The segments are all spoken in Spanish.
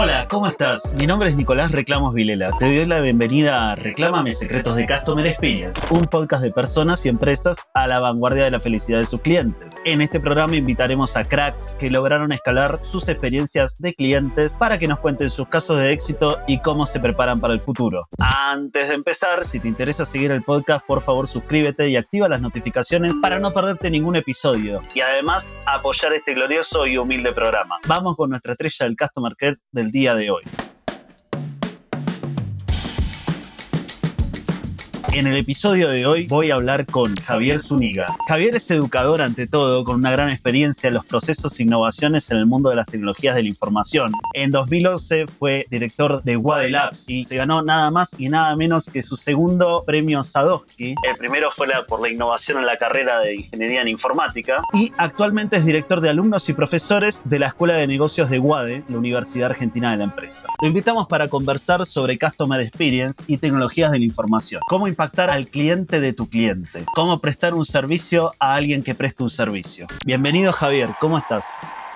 Hola, ¿cómo estás? Mi nombre es Nicolás Reclamos Vilela. Te doy la bienvenida a Reclámame Secretos de Customer Experience, un podcast de personas y empresas a la vanguardia de la felicidad de sus clientes. En este programa invitaremos a cracks que lograron escalar sus experiencias de clientes para que nos cuenten sus casos de éxito y cómo se preparan para el futuro. Antes de empezar, si te interesa seguir el podcast, por favor suscríbete y activa las notificaciones para no perderte ningún episodio y además apoyar este glorioso y humilde programa. Vamos con nuestra estrella del Customer Care del día de hoy. En el episodio de hoy voy a hablar con Javier Zuniga. Javier es educador ante todo, con una gran experiencia en los procesos e innovaciones en el mundo de las tecnologías de la información. En 2011 fue director de Wade Labs y se ganó nada más y nada menos que su segundo premio Sadowski. El primero fue por la innovación en la carrera de Ingeniería en Informática y actualmente es director de alumnos y profesores de la Escuela de Negocios de WADE, la Universidad Argentina de la Empresa. Lo invitamos para conversar sobre Customer Experience y tecnologías de la información. ¿Cómo al cliente de tu cliente. Cómo prestar un servicio a alguien que preste un servicio. Bienvenido Javier, ¿cómo estás?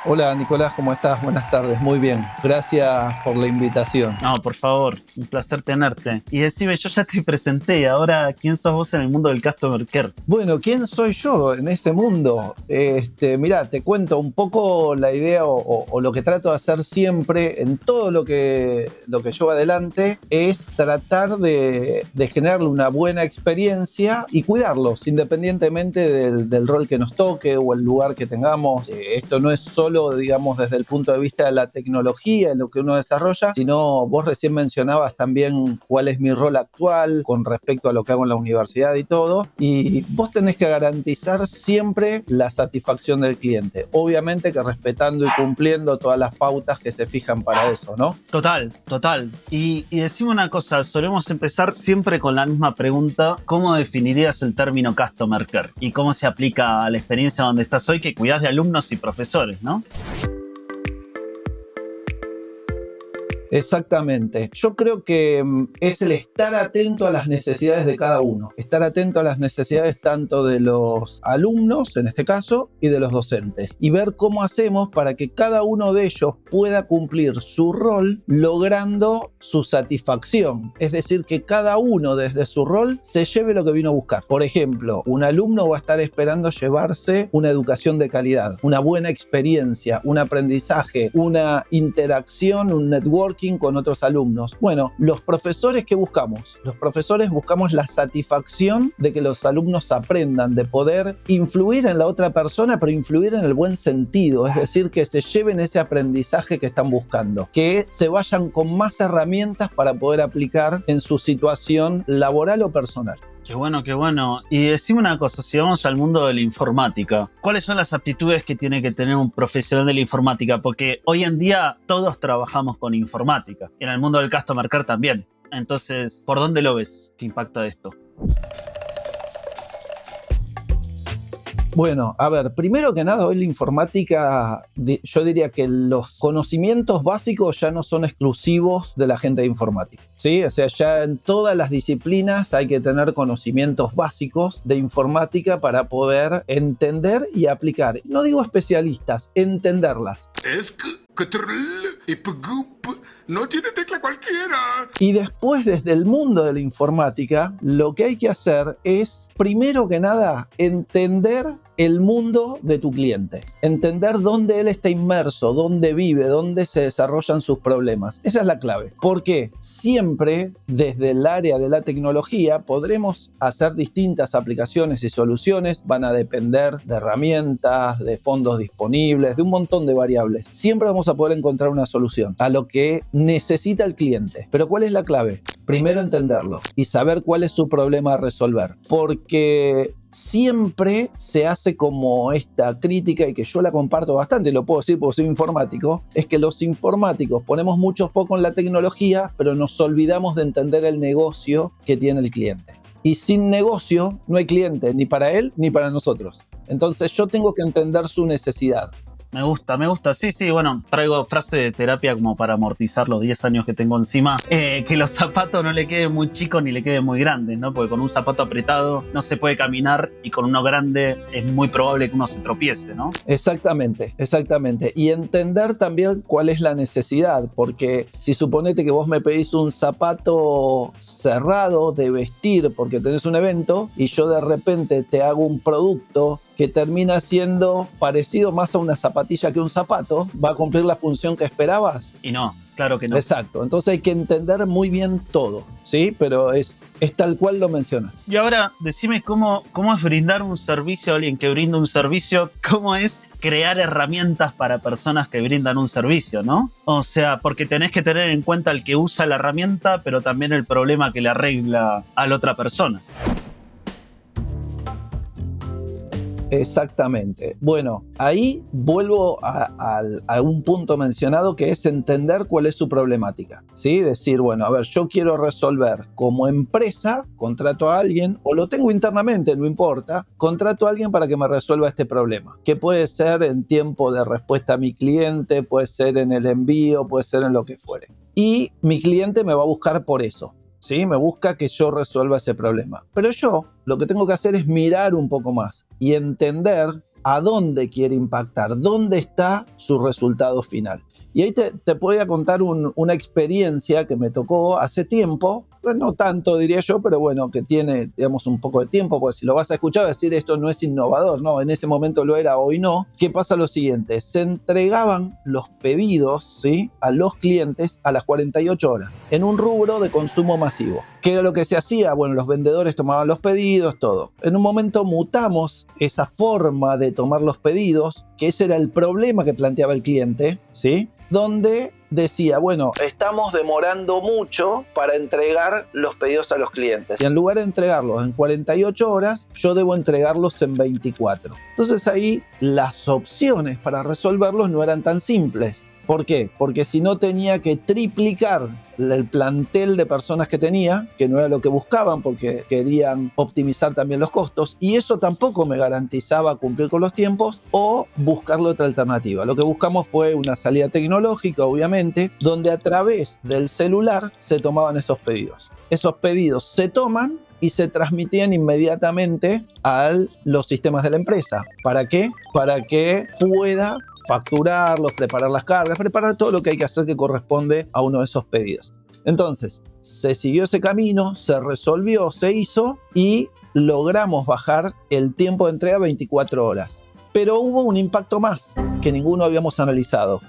Hola Nicolás, ¿cómo estás? Buenas tardes, muy bien. Gracias por la invitación. No, por favor, un placer tenerte. Y decime, yo ya te presenté, ahora, ¿quién sos vos en el mundo del Customer Care? Bueno, ¿quién soy yo en ese mundo? Este, mira, te cuento un poco la idea o, lo que trato de hacer siempre en todo lo que, lo que llevo adelante es tratar de, de generarle una buena experiencia y cuidarlos, independientemente del, del, rol que nos toque o el lugar que tengamos. Eh, esto no es solo digamos, desde el punto de vista de la tecnología, en lo que uno desarrolla, sino vos recién mencionabas también cuál es mi rol actual con respecto a lo que hago en la universidad y todo. Y vos tenés que garantizar siempre la satisfacción del cliente. Obviamente que respetando y cumpliendo todas las pautas que se fijan para eso, ¿no? Total, total. Y, y decime una cosa, solemos empezar siempre con la misma pregunta. ¿Cómo definirías el término Customer Care? ¿Y cómo se aplica a la experiencia donde estás hoy que cuidas de alumnos y profesores, ¿no? now. Exactamente. Yo creo que mm, es el estar atento a las necesidades de cada uno, estar atento a las necesidades tanto de los alumnos, en este caso, y de los docentes, y ver cómo hacemos para que cada uno de ellos pueda cumplir su rol logrando su satisfacción. Es decir, que cada uno desde su rol se lleve lo que vino a buscar. Por ejemplo, un alumno va a estar esperando llevarse una educación de calidad, una buena experiencia, un aprendizaje, una interacción, un networking con otros alumnos. Bueno, los profesores que buscamos, los profesores buscamos la satisfacción de que los alumnos aprendan, de poder influir en la otra persona, pero influir en el buen sentido, es decir, que se lleven ese aprendizaje que están buscando, que se vayan con más herramientas para poder aplicar en su situación laboral o personal. Qué bueno, qué bueno. Y decime una cosa, si vamos al mundo de la informática, ¿cuáles son las aptitudes que tiene que tener un profesional de la informática? Porque hoy en día todos trabajamos con informática. Y en el mundo del customer care también. Entonces, ¿por dónde lo ves? ¿Qué impacta esto? Bueno, a ver, primero que nada, hoy la informática, yo diría que los conocimientos básicos ya no son exclusivos de la gente de informática, ¿sí? O sea, ya en todas las disciplinas hay que tener conocimientos básicos de informática para poder entender y aplicar. No digo especialistas, entenderlas. Es que no tiene tecla cualquiera. Y después, desde el mundo de la informática, lo que hay que hacer es, primero que nada, entender el mundo de tu cliente, entender dónde él está inmerso, dónde vive, dónde se desarrollan sus problemas. Esa es la clave, porque siempre desde el área de la tecnología podremos hacer distintas aplicaciones y soluciones, van a depender de herramientas, de fondos disponibles, de un montón de variables. Siempre vamos a poder encontrar una solución a lo que necesita el cliente. Pero ¿cuál es la clave? Primero entenderlo y saber cuál es su problema a resolver. Porque siempre se hace como esta crítica y que yo la comparto bastante, lo puedo decir porque soy informático, es que los informáticos ponemos mucho foco en la tecnología, pero nos olvidamos de entender el negocio que tiene el cliente. Y sin negocio no hay cliente, ni para él ni para nosotros. Entonces yo tengo que entender su necesidad. Me gusta, me gusta. Sí, sí, bueno, traigo frase de terapia como para amortizar los 10 años que tengo encima. Eh, que los zapatos no le queden muy chicos ni le queden muy grandes, ¿no? Porque con un zapato apretado no se puede caminar y con uno grande es muy probable que uno se tropiece, ¿no? Exactamente, exactamente. Y entender también cuál es la necesidad, porque si suponete que vos me pedís un zapato cerrado de vestir porque tenés un evento y yo de repente te hago un producto que termina siendo parecido más a una zapatilla que un zapato, ¿va a cumplir la función que esperabas? Y no, claro que no. Exacto, entonces hay que entender muy bien todo, ¿sí? Pero es, es tal cual lo mencionas. Y ahora, decime cómo, cómo es brindar un servicio a alguien que brinda un servicio, cómo es crear herramientas para personas que brindan un servicio, ¿no? O sea, porque tenés que tener en cuenta el que usa la herramienta, pero también el problema que le arregla a la otra persona. Exactamente. Bueno, ahí vuelvo a, un punto mencionado que es entender cuál es su problemática. ¿sí? Decir, bueno, a ver, yo quiero resolver como empresa, contrato a alguien, o lo tengo internamente, no importa, contrato a alguien para que me resuelva este problema. Que puede ser en tiempo de respuesta a mi cliente, puede ser en el envío, puede ser en lo que fuere. Y mi cliente me va a buscar por eso. ¿Sí? Me busca que yo resuelva ese problema. Pero yo lo que tengo que hacer es mirar un poco más y entender a dónde quiere impactar, dónde está su resultado final. Y ahí te, te voy a contar una experiencia que me tocó hace tiempo, no tanto diría yo, pero bueno, que tiene, digamos, un poco de tiempo, porque si lo vas a escuchar, decir esto no es innovador, no, en ese momento lo era, hoy no. ¿Qué pasa lo siguiente? Se entregaban los pedidos, ¿sí? A los clientes a las 48 horas, en un rubro de consumo masivo. ¿Qué era lo que se hacía? Bueno, los vendedores tomaban los pedidos, todo. En un momento mutamos esa forma de tomar los pedidos, que ese era el problema que planteaba el cliente, ¿sí? donde decía, bueno, estamos demorando mucho para entregar los pedidos a los clientes. Y en lugar de entregarlos en 48 horas, yo debo entregarlos en 24. Entonces ahí las opciones para resolverlos no eran tan simples. ¿Por qué? Porque si no tenía que triplicar el plantel de personas que tenía, que no era lo que buscaban porque querían optimizar también los costos, y eso tampoco me garantizaba cumplir con los tiempos o buscarle otra alternativa. Lo que buscamos fue una salida tecnológica, obviamente, donde a través del celular se tomaban esos pedidos. Esos pedidos se toman y se transmitían inmediatamente a los sistemas de la empresa. ¿Para qué? Para que pueda facturarlos, preparar las cargas, preparar todo lo que hay que hacer que corresponde a uno de esos pedidos. Entonces, se siguió ese camino, se resolvió, se hizo y logramos bajar el tiempo de entrega a 24 horas. Pero hubo un impacto más que ninguno habíamos analizado.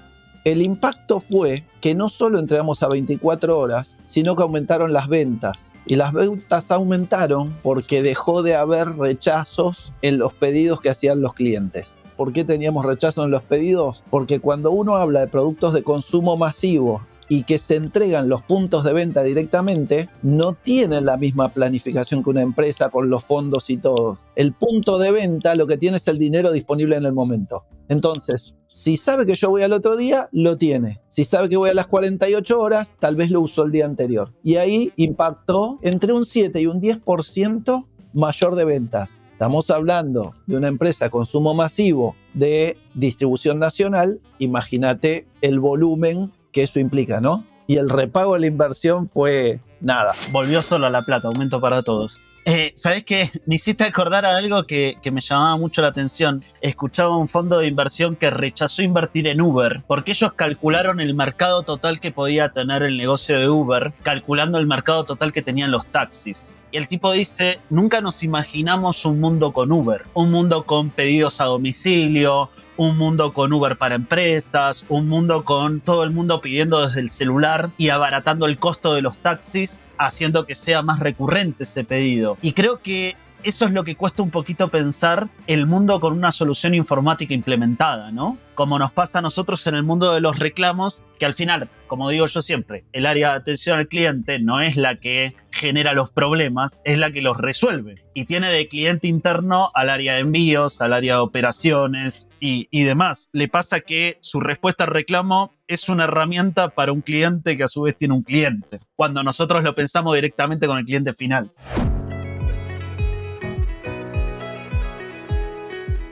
El impacto fue que no solo entregamos a 24 horas, sino que aumentaron las ventas. Y las ventas aumentaron porque dejó de haber rechazos en los pedidos que hacían los clientes. ¿Por qué teníamos rechazo en los pedidos? Porque cuando uno habla de productos de consumo masivo y que se entregan los puntos de venta directamente, no tienen la misma planificación que una empresa con los fondos y todo. El punto de venta lo que tiene es el dinero disponible en el momento. Entonces, si sabe que yo voy al otro día, lo tiene. Si sabe que voy a las 48 horas, tal vez lo usó el día anterior. Y ahí impactó entre un 7 y un 10% mayor de ventas. Estamos hablando de una empresa de consumo masivo de distribución nacional, imagínate el volumen que eso implica, ¿no? Y el repago de la inversión fue nada. Volvió solo a la plata, aumento para todos. Eh, ¿Sabes qué? Me hiciste acordar a algo que, que, me llamaba mucho la atención. Escuchaba un fondo de inversión que rechazó invertir en Uber porque ellos calcularon el mercado total que podía tener el negocio de Uber, calculando el mercado total que tenían los taxis. Y el tipo dice, nunca nos imaginamos un mundo con Uber, un mundo con pedidos a domicilio, un mundo con Uber para empresas, un mundo con todo el mundo pidiendo desde el celular y abaratando el costo de los taxis, haciendo que sea más recurrente ese pedido. Y creo que eso es lo que cuesta un poquito pensar el mundo con una solución informática implementada, ¿no? Como nos pasa a nosotros en el mundo de los reclamos, que al final, como digo yo siempre, el área de atención al cliente no es la que genera los problemas, es la que los resuelve. Y tiene de cliente interno al área de envíos, al área de operaciones y, y demás. Le pasa que su respuesta al reclamo es una herramienta para un cliente que a su vez tiene un cliente, cuando nosotros lo pensamos directamente con el cliente final.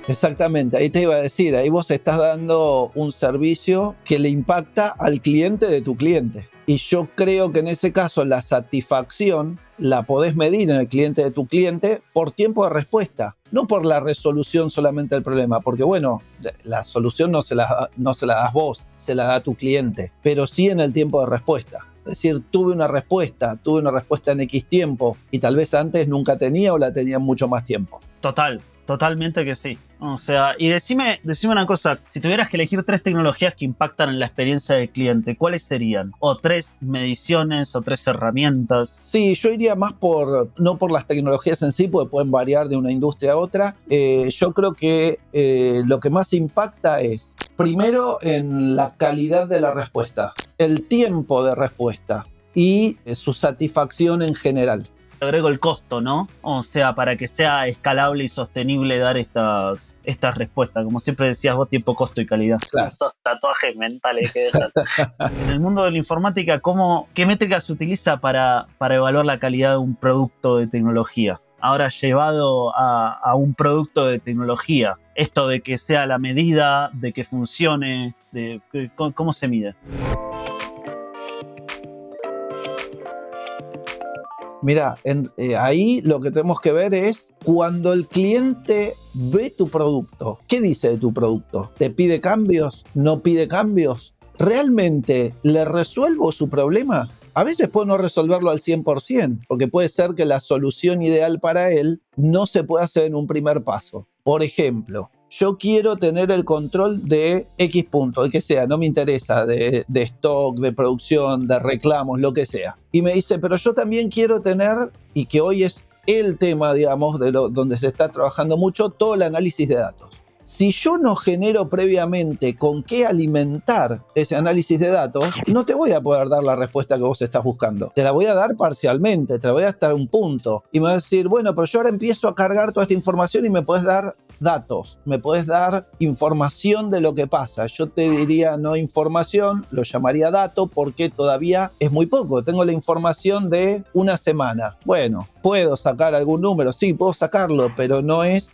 Exactamente, ahí te iba a decir, ahí vos estás dando un servicio que le impacta al cliente de tu cliente. Y yo creo que en ese caso la satisfacción la podés medir en el cliente de tu cliente por tiempo de respuesta, no por la resolución solamente del problema, porque bueno, la solución no se la, no se la das vos, se la da tu cliente, pero sí en el tiempo de respuesta. Es decir, tuve una respuesta, tuve una respuesta en X tiempo y tal vez antes nunca tenía o la tenía mucho más tiempo. Total, Totalmente que sí. O sea, y decime, decime una cosa, si tuvieras que elegir tres tecnologías que impactan en la experiencia del cliente, ¿cuáles serían? ¿O tres mediciones o tres herramientas? Sí, yo iría más por, no por las tecnologías en sí, porque pueden variar de una industria a otra. Eh, yo creo que eh, lo que más impacta es, primero, en la calidad de la respuesta, el tiempo de respuesta y eh, su satisfacción en general agrego el costo, ¿no? O sea, para que sea escalable y sostenible dar estas, estas respuestas. Como siempre decías vos, tiempo, costo y calidad. Claro. Estos tatuajes mentales que En el mundo de la informática, ¿cómo, ¿qué métricas se utiliza para, para evaluar la calidad de un producto de tecnología? Ahora llevado a, a un producto de tecnología, esto de que sea la medida, de que funcione, de, ¿cómo se mide? Mira, eh, ahí lo que tenemos que ver es cuando el cliente ve tu producto, ¿qué dice de tu producto? ¿Te pide cambios? ¿No pide cambios? ¿Realmente le resuelvo su problema? A veces puedo no resolverlo al 100%, porque puede ser que la solución ideal para él no se pueda hacer en un primer paso. Por ejemplo, yo quiero tener el control de X punto, el que sea, no me interesa, de, stock, de producción, de reclamos, lo que sea. Y me dice, pero yo también quiero tener, y que hoy es el tema, digamos, de lo, donde se está trabajando mucho, todo el análisis de datos. Si yo no genero previamente con qué alimentar ese análisis de datos, no te voy a poder dar la respuesta que vos estás buscando. Te la voy a dar parcialmente, te la voy a dar un punto. Y me vas a decir, bueno, pero yo ahora empiezo a cargar toda esta información y me puedes dar datos, me puedes dar información de lo que pasa. Yo te diría no información, lo llamaría dato porque todavía es muy poco. Tengo la información de una semana. Bueno, puedo sacar algún número, sí, puedo sacarlo, pero no es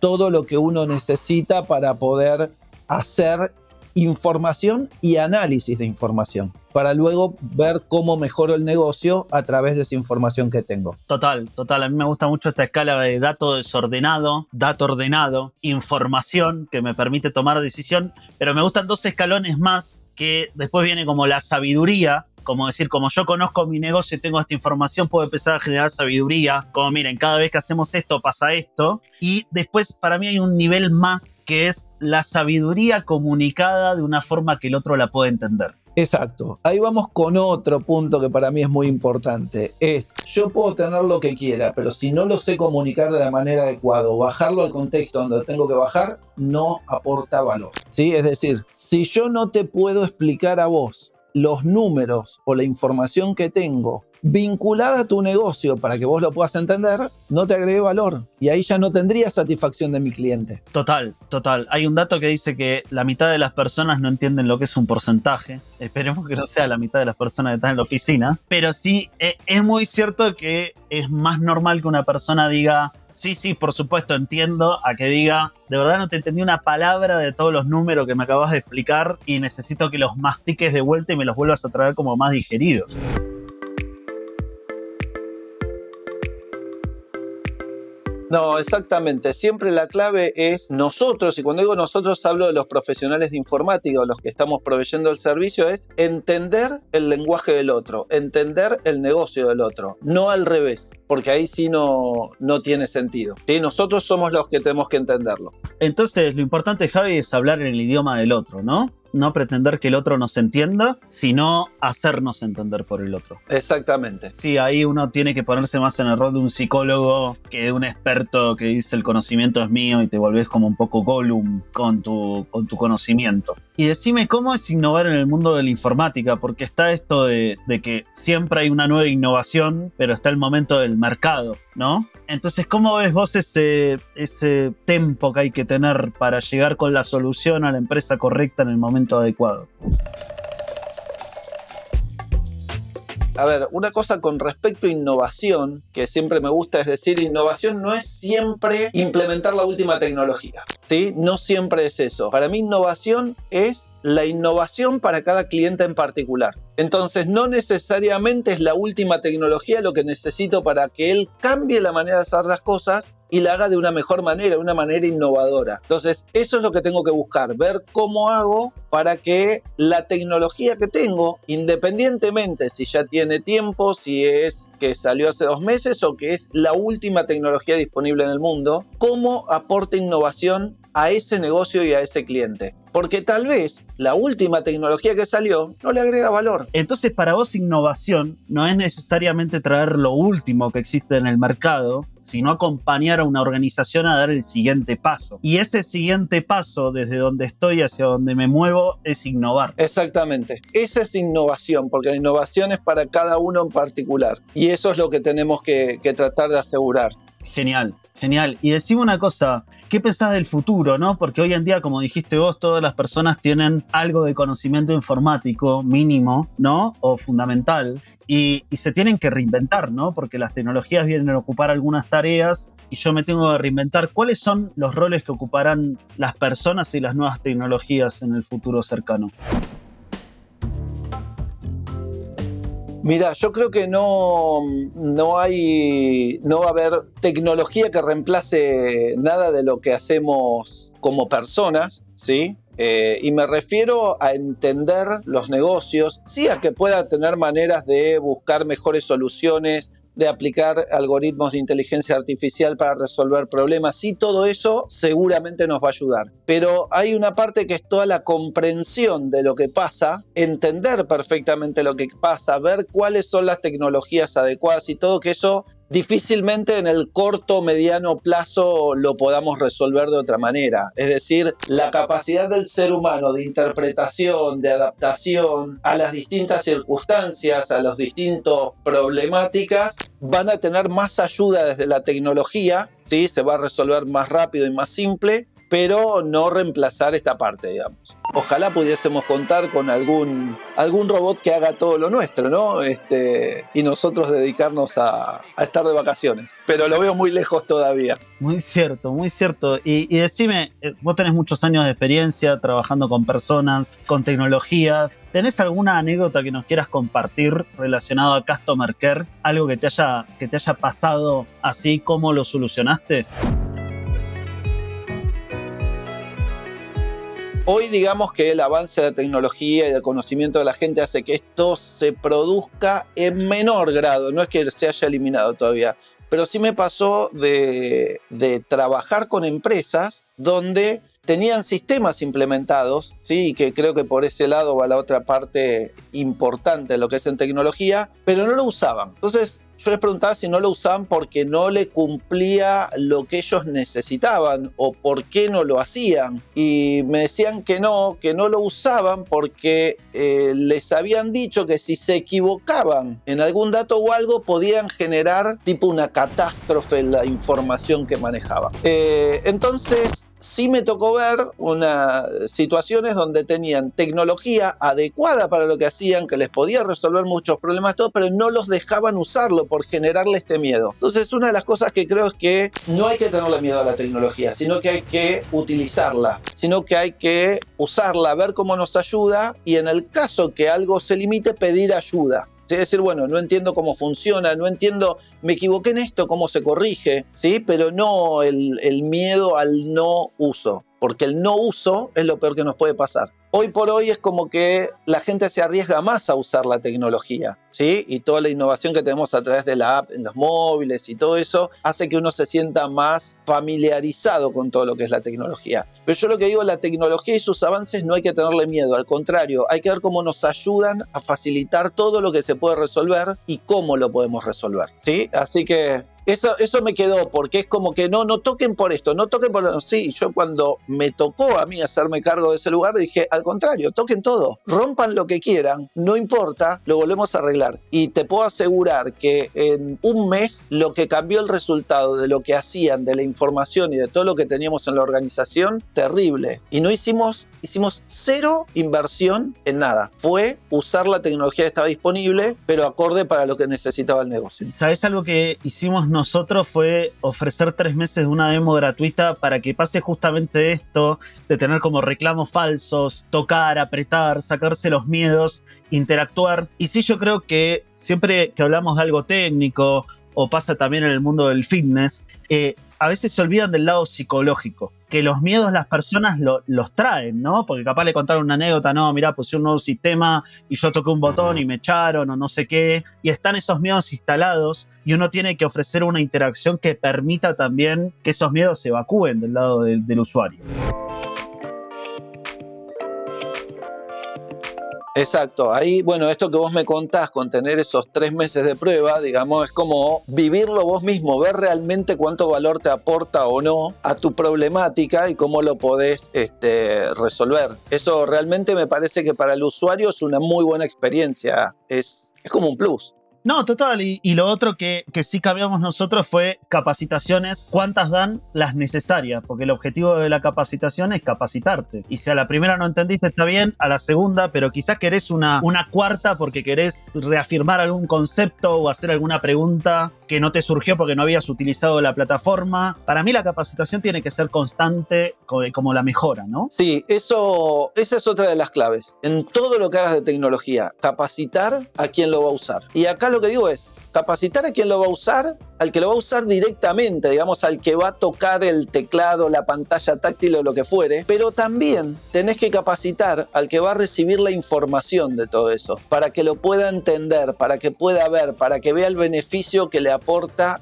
todo lo que uno necesita para poder hacer información y análisis de información, para luego ver cómo mejoro el negocio a través de esa información que tengo. Total, total. A mí me gusta mucho esta escala de dato desordenado, dato ordenado, información que me permite tomar decisión, pero me gustan dos escalones más que después viene como la sabiduría, como decir, como yo conozco mi negocio y tengo esta información, puedo empezar a generar sabiduría, como miren, cada vez que hacemos esto pasa esto. Y después para mí hay un nivel más que es la sabiduría comunicada de una forma que el otro la pueda entender. Exacto. Ahí vamos con otro punto que para mí es muy importante. Es, yo puedo tener lo que quiera, pero si no lo sé comunicar de la manera adecuada o bajarlo al contexto donde tengo que bajar, no aporta valor. ¿Sí? Es decir, si yo no te puedo explicar a vos los números o la información que tengo vinculada a tu negocio para que vos lo puedas entender, no te agregue valor. Y ahí ya no tendría satisfacción de mi cliente. Total, total. Hay un dato que dice que la mitad de las personas no entienden lo que es un porcentaje. Esperemos que no sea la mitad de las personas que están en la oficina. Pero sí, eh, es muy cierto que es más normal que una persona diga, Sí, sí, por supuesto, entiendo a que diga, de verdad no te entendí una palabra de todos los números que me acabas de explicar y necesito que los mastiques de vuelta y me los vuelvas a traer como más digeridos. No, exactamente. Siempre la clave es nosotros, y cuando digo nosotros hablo de los profesionales de informática o los que estamos proveyendo el servicio, es entender el lenguaje del otro, entender el negocio del otro, no al revés, porque ahí sí no, no tiene sentido. Nosotros somos los que tenemos que entenderlo. Entonces, lo importante, Javi, es hablar en el idioma del otro, ¿no? No pretender que el otro nos entienda, sino hacernos entender por el otro. Exactamente. Sí, ahí uno tiene que ponerse más en el rol de un psicólogo que de un experto que dice el conocimiento es mío y te volvés como un poco Gollum con tu, con tu conocimiento. Y decime cómo es innovar en el mundo de la informática, porque está esto de, de que siempre hay una nueva innovación, pero está el momento del mercado, ¿no? Entonces, ¿cómo ves vos ese, ese tempo que hay que tener para llegar con la solución a la empresa correcta en el momento adecuado. A ver, una cosa con respecto a innovación, que siempre me gusta es decir, innovación no es siempre implementar la última tecnología. ¿sí? No siempre es eso. Para mí innovación es la innovación para cada cliente en particular. Entonces, no necesariamente es la última tecnología lo que necesito para que él cambie la manera de hacer las cosas y la haga de una mejor manera, de una manera innovadora. Entonces, eso es lo que tengo que buscar, ver cómo hago para que la tecnología que tengo, independientemente si ya tiene tiempo, si es que salió hace dos meses o que es la última tecnología disponible en el mundo, cómo aporte innovación a ese negocio y a ese cliente. Porque tal vez la última tecnología que salió no le agrega valor. Entonces, para vos, innovación no es necesariamente traer lo último que existe en el mercado, sino acompañar a una organización a dar el siguiente paso. Y ese siguiente paso, desde donde estoy hacia donde me muevo, es innovar. Exactamente. Esa es innovación, porque la innovación es para cada uno en particular. Y eso es lo que tenemos que, que tratar de asegurar. Genial, genial. Y decime una cosa, ¿qué pensás del futuro, no? Porque hoy en día, como dijiste vos, todas las personas tienen algo de conocimiento informático mínimo, ¿no? O fundamental. Y, y, se tienen que reinventar, ¿no? Porque las tecnologías vienen a ocupar algunas tareas y yo me tengo que reinventar. ¿Cuáles son los roles que ocuparán las personas y las nuevas tecnologías en el futuro cercano? Mira, yo creo que no, no hay, no va a haber tecnología que reemplace nada de lo que hacemos como personas, ¿sí? Eh, y me refiero a entender los negocios, sí a que pueda tener maneras de buscar mejores soluciones de aplicar algoritmos de inteligencia artificial para resolver problemas y todo eso seguramente nos va a ayudar. Pero hay una parte que es toda la comprensión de lo que pasa, entender perfectamente lo que pasa, ver cuáles son las tecnologías adecuadas y todo que eso difícilmente en el corto o mediano plazo lo podamos resolver de otra manera. Es decir, la capacidad del ser humano de interpretación, de adaptación a las distintas circunstancias, a las distintas problemáticas, van a tener más ayuda desde la tecnología, ¿sí? se va a resolver más rápido y más simple, pero no reemplazar esta parte, digamos. Ojalá pudiésemos contar con algún, algún robot que haga todo lo nuestro, ¿no? Este, y nosotros dedicarnos a, estar de vacaciones. Pero lo veo muy lejos todavía. Muy cierto, muy cierto. Y, y decime, eh, vos tenés muchos años de experiencia trabajando con personas, con tecnologías. ¿Tenés alguna anécdota que nos quieras compartir relacionado a Customer Care? Algo que te haya, que te haya pasado así, ¿cómo lo solucionaste? Hoy digamos que el avance de tecnología y del conocimiento de la gente hace que esto se produzca en menor grado, no es que se haya eliminado todavía, pero sí me pasó de, trabajar con empresas donde tenían sistemas implementados, ¿sí? que creo que por ese lado va la otra parte importante lo que es en tecnología, pero no lo usaban. Entonces yo les preguntaba si no lo usaban porque no le cumplía lo que ellos necesitaban o por qué no lo hacían. Y me decían que no, que no lo usaban porque eh, les habían dicho que si se equivocaban en algún dato o algo podían generar tipo una catástrofe en la información que manejaban. Eh, entonces sí me tocó ver unas situaciones donde tenían tecnología adecuada para lo que hacían, que les podía resolver muchos problemas, pero no los dejaban usarlo por generarle este miedo. Entonces, una de las cosas que creo es que no hay que tenerle miedo a la tecnología, sino que hay que utilizarla, sino que hay que usarla, ver cómo nos ayuda y en el caso que algo se limite, pedir ayuda. Es decir, bueno, no entiendo cómo funciona, no entiendo, me equivoqué en esto, cómo se corrige, ¿sí? Pero no el, el miedo al no uso, porque el no uso es lo peor que nos puede pasar hoy por hoy es como que la gente se arriesga más a usar la tecnología, ¿sí? Y toda la innovación que tenemos a través de la app en los móviles y todo eso hace que uno se sienta más familiarizado con todo lo que es la tecnología. Pero yo lo que digo, la tecnología y sus avances no hay que tenerle miedo, al contrario, hay que ver cómo nos ayudan a facilitar todo lo que se puede resolver y cómo lo podemos resolver, ¿sí? Así que eso, eso me quedó, porque es como que no, no toquen por esto, no toquen por esto. Sí, yo cuando me tocó a mí hacerme cargo de ese lugar, dije, al contrario, toquen todo, rompan lo que quieran, no importa, lo volvemos a arreglar. Y te puedo asegurar que en un mes lo que cambió el resultado de lo que hacían, de la información y de todo lo que teníamos en la organización, terrible. Y no hicimos, hicimos cero inversión en nada. Fue usar la tecnología que estaba disponible, pero acorde para lo que necesitaba el negocio. ¿Sabes algo que hicimos nosotros? Nosotros fue ofrecer tres meses de una demo gratuita para que pase justamente esto de tener como reclamos falsos, tocar, apretar, sacarse los miedos, interactuar. Y sí, yo creo que siempre que hablamos de algo técnico o pasa también en el mundo del fitness, eh, a veces se olvidan del lado psicológico, que los miedos las personas los traen, ¿no? Porque capaz le contaron una anécdota, no, mira, puse un nuevo sistema y yo toqué un botón y me echaron o no sé qué, y están esos miedos instalados y uno tiene que ofrecer una interacción que permita también que esos miedos se evacúen del lado del usuario. Exacto, ahí, bueno, esto que vos me contás con tener esos tres meses de prueba, digamos, es como vivirlo vos mismo, ver realmente cuánto valor te aporta o no a tu problemática y cómo lo podés este, resolver. Eso realmente me parece que para el usuario es una muy buena experiencia, es, es como un plus. No, total. Y, lo otro que, que, sí cambiamos nosotros fue capacitaciones. ¿Cuántas dan? Las necesarias, porque el objetivo de la capacitación es capacitarte. Y si a la primera no entendiste, está bien, a la segunda, pero quizás querés una, una cuarta porque querés reafirmar algún concepto o hacer alguna pregunta que no te surgió porque no habías utilizado la plataforma. Para mí la capacitación tiene que ser constante como la mejora, ¿no? Sí, eso, esa es otra de las claves. En todo lo que hagas de tecnología, capacitar a quien lo va a usar. Y acá lo que digo es, capacitar a quien lo va a usar, al que lo va a usar directamente, digamos, al que va a tocar el teclado, la pantalla táctil o lo que fuere, pero también tenés que capacitar al que va a recibir la información de todo eso, para que lo pueda entender, para que pueda ver, para que vea el beneficio que le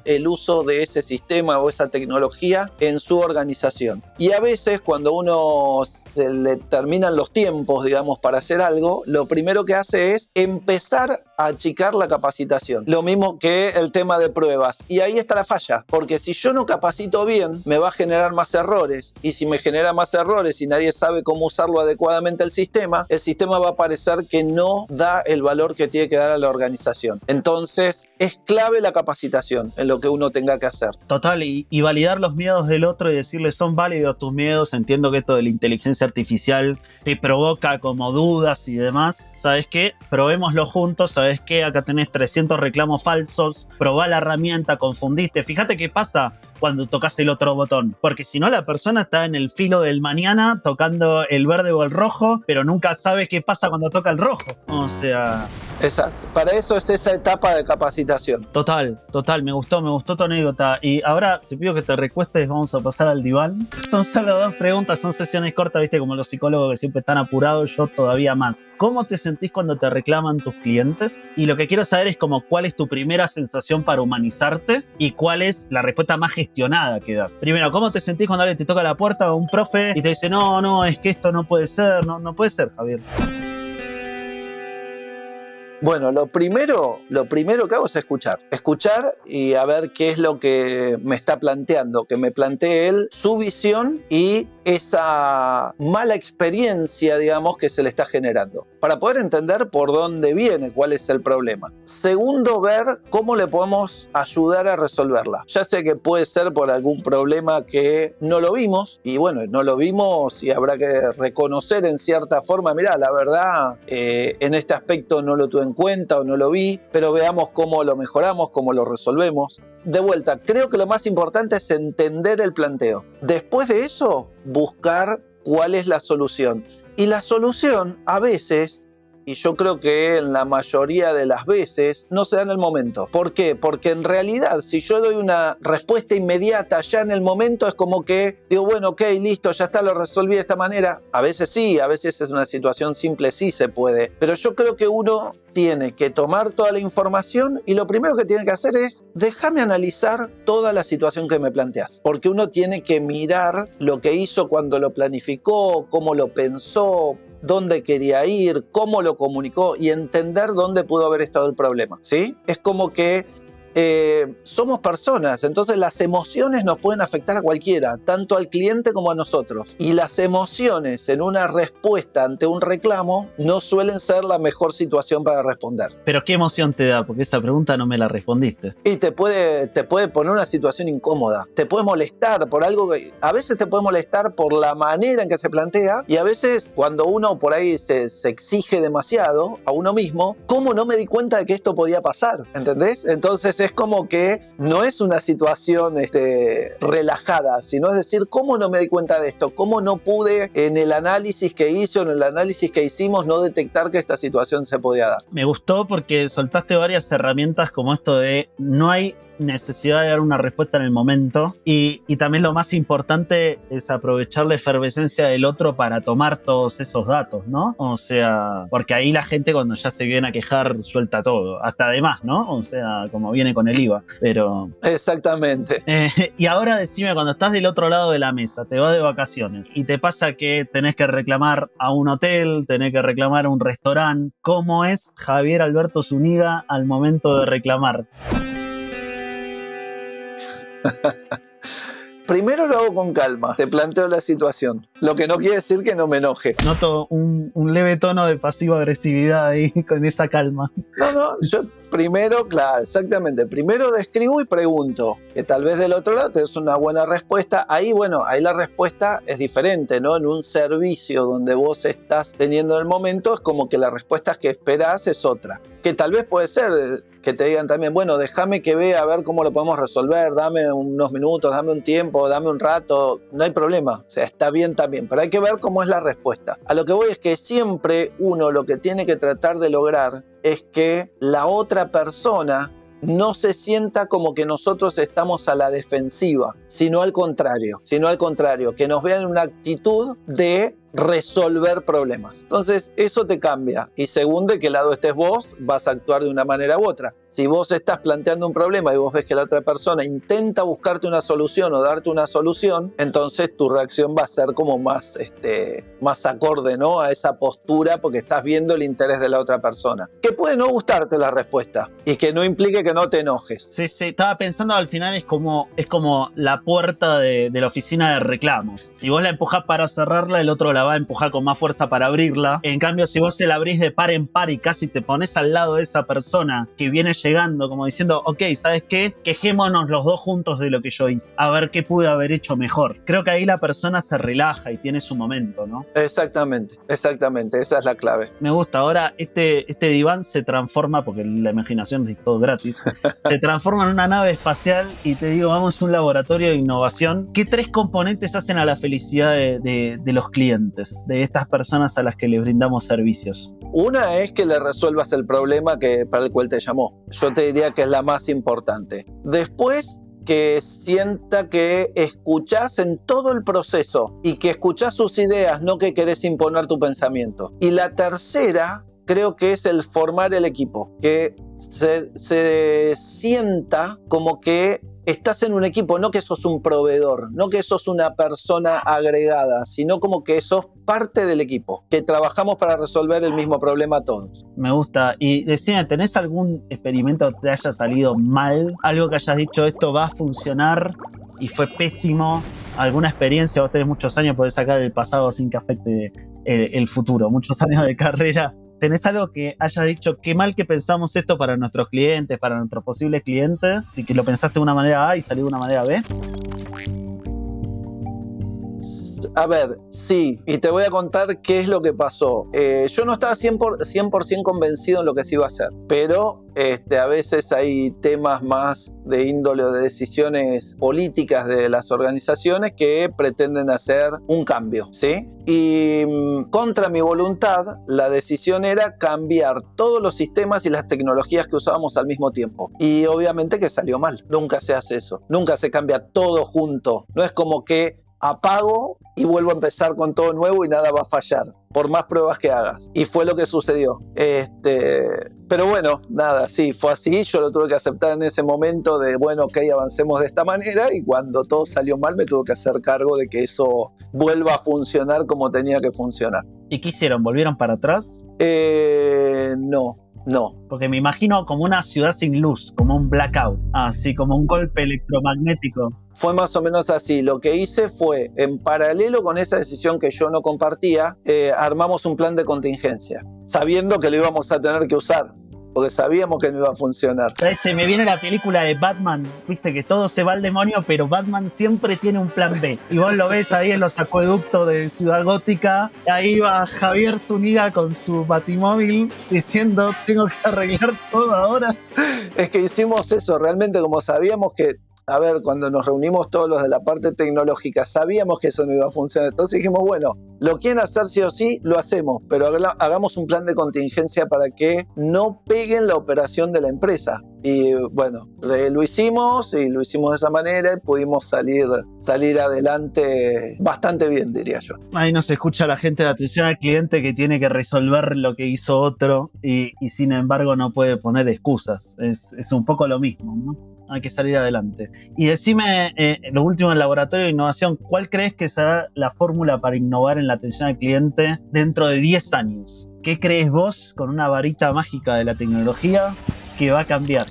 el uso de ese sistema o esa tecnología en su organización. Y a veces cuando uno se le terminan los tiempos, digamos, para hacer algo, lo primero que hace es empezar a achicar la capacitación. Lo mismo que el tema de pruebas. Y ahí está la falla, porque si yo no capacito bien, me va a generar más errores. Y si me genera más errores y nadie sabe cómo usarlo adecuadamente el sistema, el sistema va a parecer que no da el valor que tiene que dar a la organización. Entonces, es clave la capacitación en lo que uno tenga que hacer. Total, y, y validar los miedos del otro y decirle, son válidos tus miedos, entiendo que esto de la inteligencia artificial te provoca como dudas y demás. ¿Sabes qué? Probémoslo juntos, ¿sabes qué? Acá tenés 300 reclamos falsos, probá la herramienta, confundiste. Fíjate qué pasa cuando tocas el otro botón. Porque si no, la persona está en el filo del mañana tocando el verde o el rojo, pero nunca sabe qué pasa cuando toca el rojo. O sea. Exacto. Para eso es esa etapa de capacitación. Total, total. Me gustó, me gustó tu anécdota. Y ahora te pido que te recuestes, vamos a pasar al diván. Son solo dos preguntas, son sesiones cortas, viste, como los psicólogos que siempre están apurados, yo todavía más. ¿Cómo te sentís cuando te reclaman tus clientes? Y lo que quiero saber es como cuál es tu primera sensación para humanizarte y cuál es la respuesta más gestionada que das. Primero, ¿cómo te sentís cuando alguien te toca la puerta o un profe y te dice, no, no, es que esto no puede ser, no, no puede ser, Javier? Bueno, lo primero, lo primero que hago es escuchar. Escuchar y a ver qué es lo que me está planteando, que me plantee él su visión y esa mala experiencia, digamos, que se le está generando, para poder entender por dónde viene, cuál es el problema. Segundo, ver cómo le podemos ayudar a resolverla. Ya sé que puede ser por algún problema que no lo vimos, y bueno, no lo vimos y habrá que reconocer en cierta forma, mira, la verdad, eh, en este aspecto no lo tuve cuenta o no lo vi, pero veamos cómo lo mejoramos, cómo lo resolvemos de vuelta, creo que lo más importante es entender el planteo. Después de eso, buscar cuál es la solución. Y la solución a veces y yo creo que en la mayoría de las veces no se da en el momento. ¿Por qué? Porque en realidad si yo doy una respuesta inmediata ya en el momento es como que digo, bueno, ok, listo, ya está, lo resolví de esta manera. A veces sí, a veces es una situación simple, sí se puede. Pero yo creo que uno tiene que tomar toda la información y lo primero que tiene que hacer es déjame analizar toda la situación que me planteas. Porque uno tiene que mirar lo que hizo cuando lo planificó, cómo lo pensó, dónde quería ir, cómo lo comunicó y entender dónde pudo haber estado el problema. ¿sí? Es como que eh, somos personas, entonces las emociones nos pueden afectar a cualquiera, tanto al cliente como a nosotros. Y las emociones en una respuesta ante un reclamo no suelen ser la mejor situación para responder. Pero ¿qué emoción te da? Porque esa pregunta no me la respondiste. Y te puede, te puede poner una situación incómoda, te puede molestar por algo que a veces te puede molestar por la manera en que se plantea y a veces cuando uno por ahí se, se exige demasiado a uno mismo, ¿cómo no me di cuenta de que esto podía pasar? ¿Entendés? Entonces es como que no es una situación este, relajada, sino es decir, ¿cómo no me di cuenta de esto? ¿Cómo no pude en el análisis que hice o en el análisis que hicimos no detectar que esta situación se podía dar? Me gustó porque soltaste varias herramientas como esto de no hay necesidad de dar una respuesta en el momento. Y, también lo más importante es aprovechar la efervescencia del otro para tomar todos esos datos, ¿no? O sea, porque ahí la gente cuando ya se viene a quejar suelta todo, hasta además, ¿no? O sea, como viene con el IVA, pero... Exactamente. Eh, y ahora decime, cuando estás del otro lado de la mesa, te vas de vacaciones y te pasa que tenés que reclamar a un hotel, tenés que reclamar a un restaurante, ¿cómo es Javier Alberto Zuniga al momento de reclamar? Primero lo hago con calma, te planteo la situación, lo que no quiere decir que no me enoje. Noto un, un leve tono de pasiva-agresividad ahí con esa calma. No, no, yo primero, claro, exactamente, primero describo y pregunto, que tal vez del otro lado te des una buena respuesta. Ahí, bueno, ahí la respuesta es diferente, ¿no? En un servicio donde vos estás teniendo el momento, es como que la respuesta que esperás es otra. Que tal vez puede ser que te digan también, bueno, déjame que vea a ver cómo lo podemos resolver, dame unos minutos, dame un tiempo, dame un rato, no hay problema, o sea, está bien también, pero hay que ver cómo es la respuesta. A lo que voy es que siempre uno lo que tiene que tratar de lograr es que la otra persona no se sienta como que nosotros estamos a la defensiva, sino al contrario, sino al contrario, que nos vean una actitud de resolver problemas. Entonces, eso te cambia. Y según de qué lado estés vos, vas a actuar de una manera u otra. Si vos estás planteando un problema y vos ves que la otra persona intenta buscarte una solución o darte una solución, entonces tu reacción va a ser como más, este, más acorde ¿no? a esa postura porque estás viendo el interés de la otra persona. Que puede no gustarte la respuesta y que no implique que no te enojes. Sí, sí, estaba pensando al final es como, es como la puerta de, la oficina de reclamos. Si vos la empujás para cerrarla, el otro la va a empujar con más fuerza para abrirla. En cambio, si vos se la abrís de par en par y casi te pones al lado de esa persona que viene llegando, como diciendo, ok, ¿sabes qué? Quejémonos los dos juntos de lo que yo hice, a ver qué pude haber hecho mejor. Creo que ahí la persona se relaja y tiene su momento, ¿no? Exactamente, exactamente, esa es la clave. Me gusta, ahora este, este diván se transforma, porque la imaginación es todo gratis, se transforma en una nave espacial y te digo, vamos a un laboratorio de innovación. ¿Qué tres componentes hacen a la felicidad de los clientes? De estas personas a las que le brindamos servicios? Una es que le resuelvas el problema que, para el cual te llamó. Yo te diría que es la más importante. Después, que sienta que escuchás en todo el proceso y que escuchás sus ideas, no que querés imponer tu pensamiento. Y la tercera, creo que es el formar el equipo, que se, se sienta como que estás en un equipo, no que sos un proveedor, no que sos una persona agregada, sino como que sos parte del equipo, que trabajamos para resolver el mismo problema todos. Me gusta. Y decime, ¿tenés algún experimento que te haya salido mal? Algo que hayas dicho, esto va a funcionar y fue pésimo. ¿Alguna experiencia? Vos tenés muchos años, podés sacar el pasado sin que afecte eh, el futuro. Muchos años de carrera ¿Tenés algo que haya dicho qué mal que pensamos esto para nuestros clientes, para nuestros posibles clientes, y que lo pensaste de una manera A y salió de una manera B? A ver, sí, y te voy a contar qué es lo que pasó. Eh, yo no estaba 100%, convencido en lo que se iba a hacer, pero este, a veces hay temas más de índole o de decisiones políticas de las organizaciones que pretenden hacer un cambio, ¿sí? Y mm, contra mi voluntad, la decisión era cambiar todos los sistemas y las tecnologías que usábamos al mismo tiempo. Y obviamente que salió mal. Nunca se hace eso. Nunca se cambia todo junto. No es como que apago y vuelvo a empezar con todo nuevo y nada va a fallar, por más pruebas que hagas. Y fue lo que sucedió. Este, pero bueno, nada, sí, fue así. Yo lo tuve que aceptar en ese momento de, bueno, ok, avancemos de esta manera. Y cuando todo salió mal, me tuve que hacer cargo de que eso vuelva a funcionar como tenía que funcionar. ¿Y qué hicieron? ¿Volvieron para atrás? Eh, no, no. Porque me imagino como una ciudad sin luz, como un blackout, así como un golpe electromagnético. Fue más o menos así. Lo que hice fue, en paralelo con esa decisión que yo no compartía, eh, armamos un plan de contingencia, sabiendo que lo íbamos a tener que usar. Porque sabíamos que no iba a funcionar. Se me viene la película de Batman, viste que todo se va al demonio, pero Batman siempre tiene un plan B. Y vos lo ves ahí en los acueductos de Ciudad Gótica, ahí va Javier Zuniga con su batimóvil diciendo, tengo que arreglar todo ahora. Es que hicimos eso, realmente como sabíamos que a ver, cuando nos reunimos todos los de la parte tecnológica, sabíamos que eso no iba a funcionar. Entonces dijimos, bueno, lo quieren hacer sí o sí, lo hacemos, pero hagamos un plan de contingencia para que no peguen la operación de la empresa. Y bueno, lo hicimos y lo hicimos de esa manera y pudimos salir, salir adelante bastante bien, diría yo. Ahí nos escucha la gente de atención al cliente que tiene que resolver lo que hizo otro y, sin embargo no puede poner excusas. Es, es un poco lo mismo, ¿no? Hay que salir adelante. Y decime, eh, lo último en laboratorio de innovación, ¿cuál crees que será la fórmula para innovar en la atención al cliente dentro de 10 años? ¿Qué crees vos con una varita mágica de la tecnología que va a cambiar?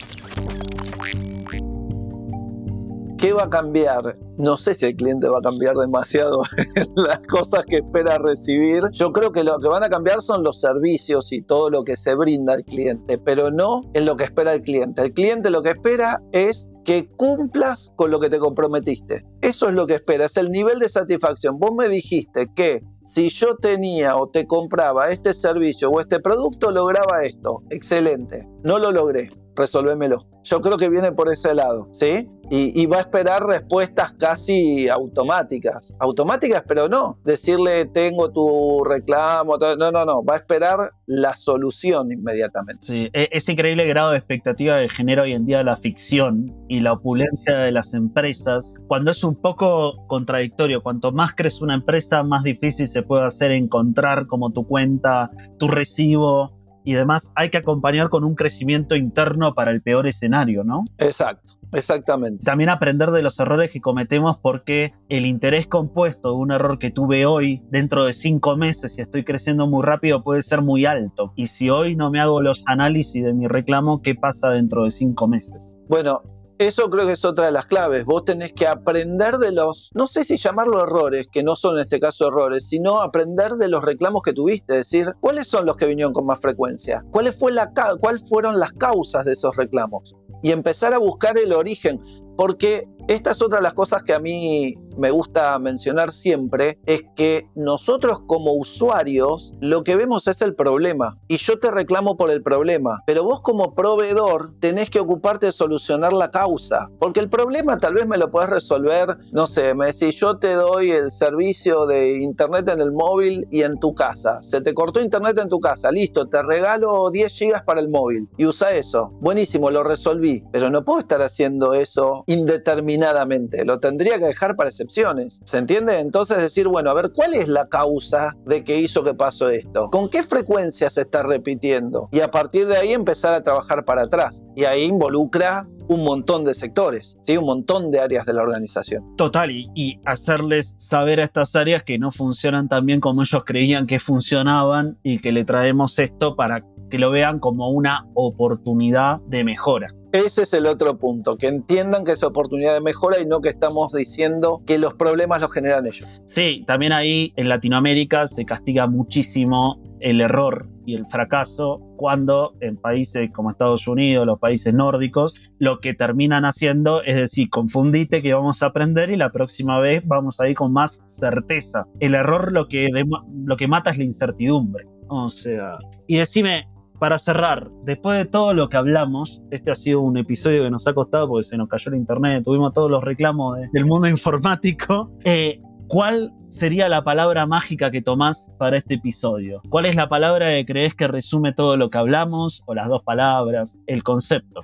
¿Qué va a cambiar? No sé si el cliente va a cambiar demasiado las cosas que espera recibir. Yo creo que lo que van a cambiar son los servicios y todo lo que se brinda al cliente, pero no en lo que espera el cliente. El cliente lo que espera es que cumplas con lo que te comprometiste. Eso es lo que espera, es el nivel de satisfacción. Vos me dijiste que si yo tenía o te compraba este servicio o este producto, lograba esto. Excelente. No lo logré. Resolvémelo. Yo creo que viene por ese lado, ¿sí? Y, va a esperar respuestas casi automáticas. Automáticas, pero no. Decirle, tengo tu reclamo. No, no, no. Va a esperar la solución inmediatamente. Sí, e, es increíble el grado de expectativa que genera hoy en día la ficción y la opulencia de las empresas. Cuando es un poco contradictorio, cuanto más crece una empresa, más difícil se puede hacer encontrar como tu cuenta, tu recibo, y demás, hay que acompañar con un crecimiento interno para el peor escenario, ¿no? Exacto. Exactamente. También aprender de los errores que cometemos porque el interés compuesto de un error que tuve hoy, dentro de cinco meses, y estoy creciendo muy rápido, puede ser muy alto. Y si hoy no me hago los análisis de mi reclamo, ¿qué pasa dentro de cinco meses? Bueno, eso creo que es otra de las claves. Vos tenés que aprender de los, no sé si llamarlo errores, que no son en este caso errores, sino aprender de los reclamos que tuviste. Es decir, ¿cuáles son los que vinieron con más frecuencia? ¿Cuáles fue la, ¿Cuáles fueron las causas de esos reclamos? Y empezar a buscar el origen. Porque esta es otra de las cosas que a mí me gusta mencionar siempre, es que nosotros como usuarios lo que vemos es el problema. Y yo te reclamo por el problema, pero vos como proveedor tenés que ocuparte de solucionar la causa, porque el problema tal vez me lo puedes resolver, no sé, me decís yo te doy el servicio de internet en el móvil y en tu casa, se te cortó internet en tu casa, listo, te regalo 10 gigas para el móvil. Y usa eso, buenísimo, lo resolví, pero no puedo estar haciendo eso indeterminado lo tendría que dejar para excepciones. ¿Se entiende? Entonces decir, bueno, a ver, ¿cuál es la causa de que hizo que pasó esto? ¿Con qué frecuencia se está repitiendo? Y a partir de ahí empezar a trabajar para atrás. Y ahí involucra un montón de sectores, ¿sí? un montón de áreas de la organización. Total, y, y, hacerles saber a estas áreas que no funcionan tan bien como ellos creían que funcionaban y que le traemos esto para que lo vean como una oportunidad de mejora. Ese es el otro punto, que entiendan que es oportunidad de mejora y no que estamos diciendo que los problemas los generan ellos. Sí, también ahí en Latinoamérica se castiga muchísimo el error y el fracaso cuando en países como Estados Unidos, los países nórdicos, lo que terminan haciendo es decir, confundite que vamos a aprender y la próxima vez vamos a ir con más certeza. El error lo que, lo que mata es la incertidumbre. O sea, y decime, para cerrar, después de todo lo que hablamos, este ha sido un episodio que nos ha costado porque se nos cayó el internet, tuvimos todos los reclamos del mundo informático. Eh, ¿Cuál sería la palabra mágica que tomás para este episodio? ¿Cuál es la palabra que crees que resume todo lo que hablamos? O las dos palabras, el concepto.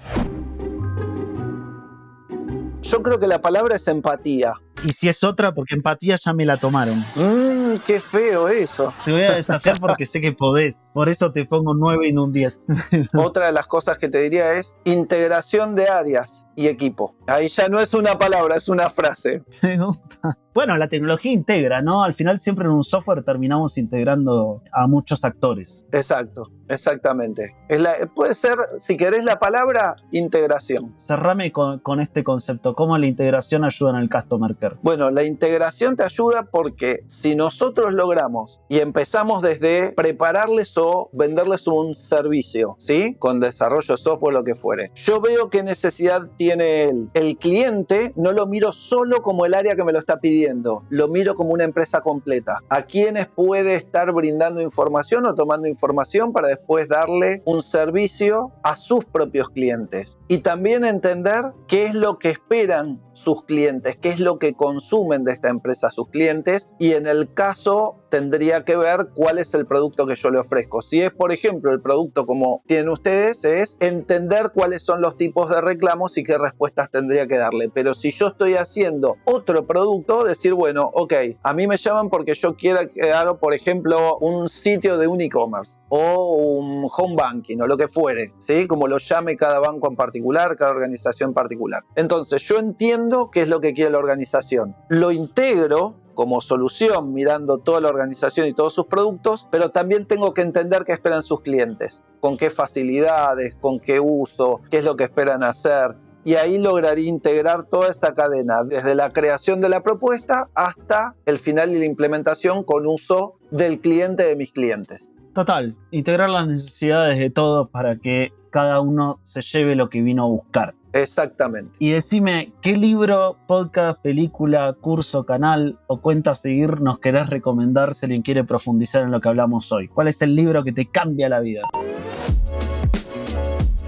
Yo creo que la palabra es empatía. Y si es otra, porque empatía ya me la tomaron. Mmm, qué feo eso. Te voy a desafiar porque sé que podés. Por eso te pongo 9 y no un 10. Otra de las cosas que te diría es integración de áreas y equipo. Ahí ya no es una palabra, es una frase. Me gusta. Bueno, la tecnología integra, ¿no? Al final siempre en un software terminamos integrando a muchos actores. Exacto. Exactamente. Es la, puede ser, si querés la palabra, integración. Cerrame con, con, este concepto. ¿Cómo la integración ayuda en el Customer Bueno, la integración te ayuda porque si nosotros logramos y empezamos desde prepararles o venderles un servicio, ¿sí? Con desarrollo de software, lo que fuere. Yo veo qué necesidad tiene él. El cliente no lo miro solo como el área que me lo está pidiendo, lo miro como una empresa completa. ¿A quiénes puede estar brindando información o tomando información para después darle un servicio a sus propios clientes. Y también entender qué es lo que esperan sus clientes, qué es lo que consumen de esta empresa sus clientes y en el caso tendría que ver cuál es el producto que yo le ofrezco. Si es, por ejemplo, el producto como tienen ustedes, es entender cuáles son los tipos de reclamos y qué respuestas tendría que darle. Pero si yo estoy haciendo otro producto, decir, bueno, ok, a mí me llaman porque yo quiero que haga, por ejemplo, un sitio de un e-commerce o un home banking o lo que fuere, ¿sí? Como lo llame cada banco en particular, cada organización en particular. Entonces, yo entiendo qué es lo que quiere la organización. Lo integro como solución mirando toda la organización y todos sus productos, pero también tengo que entender qué esperan sus clientes, con qué facilidades, con qué uso, qué es lo que esperan hacer. Y ahí lograría integrar toda esa cadena, desde la creación de la propuesta hasta el final y la implementación con uso del cliente de mis clientes. Total, integrar las necesidades de todos para que cada uno se lleve lo que vino a buscar. Exactamente. Y decime, ¿qué libro, podcast, película, curso, canal o cuenta a seguir nos querés recomendar si alguien quiere profundizar en lo que hablamos hoy? ¿Cuál es el libro que te cambia la vida?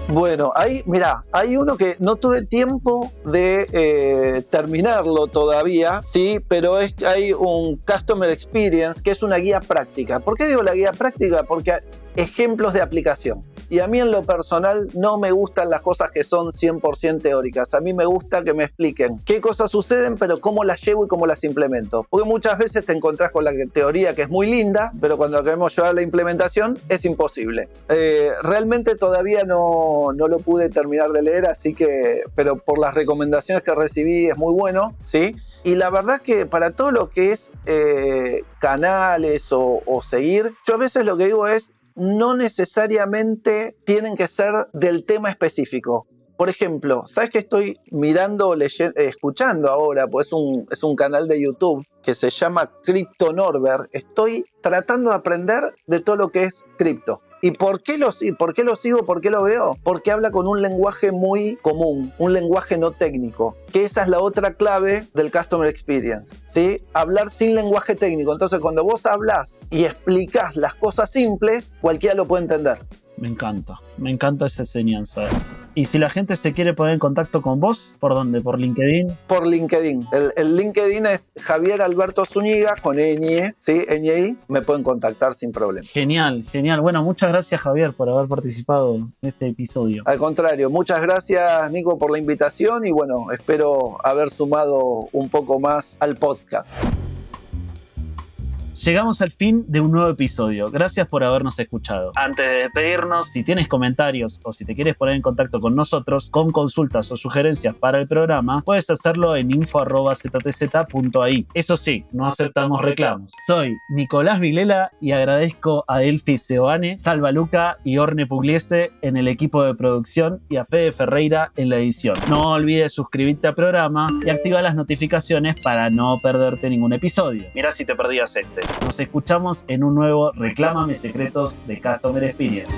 Bueno, ahí, mira, hay uno que no tuve tiempo de eh, terminarlo todavía, sí, pero es, hay un Customer Experience que es una guía práctica. ¿Por qué digo la guía práctica? Porque ejemplos de aplicación. Y a mí en lo personal no me gustan las cosas que son 100% teóricas. A mí me gusta que me expliquen qué cosas suceden, pero cómo las llevo y cómo las implemento. Porque muchas veces te encontrás con la teoría que es muy linda, pero cuando queremos llevar la implementación es imposible. Eh, realmente todavía no, no lo pude terminar de leer, así que, pero por las recomendaciones que recibí es muy bueno, ¿sí? Y la verdad que para todo lo que es eh, canales o, o, seguir, yo a veces lo que digo es, no necesariamente tienen que ser del tema específico. Por ejemplo, ¿sabes que estoy mirando, leyendo, escuchando ahora? Pues es un, es un canal de YouTube que se llama Crypto Norbert. Estoy tratando de aprender de todo lo que es cripto. ¿Y por qué, lo, por qué lo sigo? ¿Por qué lo veo? Porque habla con un lenguaje muy común, un lenguaje no técnico, que esa es la otra clave del Customer Experience, ¿sí? Hablar sin lenguaje técnico. Entonces, cuando vos hablas y explicas las cosas simples, cualquiera lo puede entender. Me encanta, me encanta esa enseñanza. Y si la gente se quiere poner en contacto con vos, ¿por dónde? ¿Por LinkedIn? Por LinkedIn. El, LinkedIn es Javier Alberto Zúñiga con ñ, ¿sí? ñ me pueden contactar sin problema. Genial, genial. Bueno, muchas gracias Javier por haber participado en este episodio. Al contrario, muchas gracias Nico por la invitación y bueno, espero haber sumado un poco más al podcast. Llegamos al fin de un nuevo episodio. Gracias por habernos escuchado. Antes de despedirnos, si tienes comentarios o si te quieres poner en contacto con nosotros con consultas o sugerencias para el programa, puedes hacerlo en info.ztz.ai. Eso sí, no aceptamos reclamos. Soy Nicolás Vilela y agradezco a Elfi Seoane, Salva Luca y Orne Pugliese en el equipo de producción y a Fede Ferreira en la edición. No olvides suscribirte al programa y activar las notificaciones para no perderte ningún episodio. Mira si te perdías este. Nos escuchamos en un nuevo Reclámame Secretos de Customer Experience.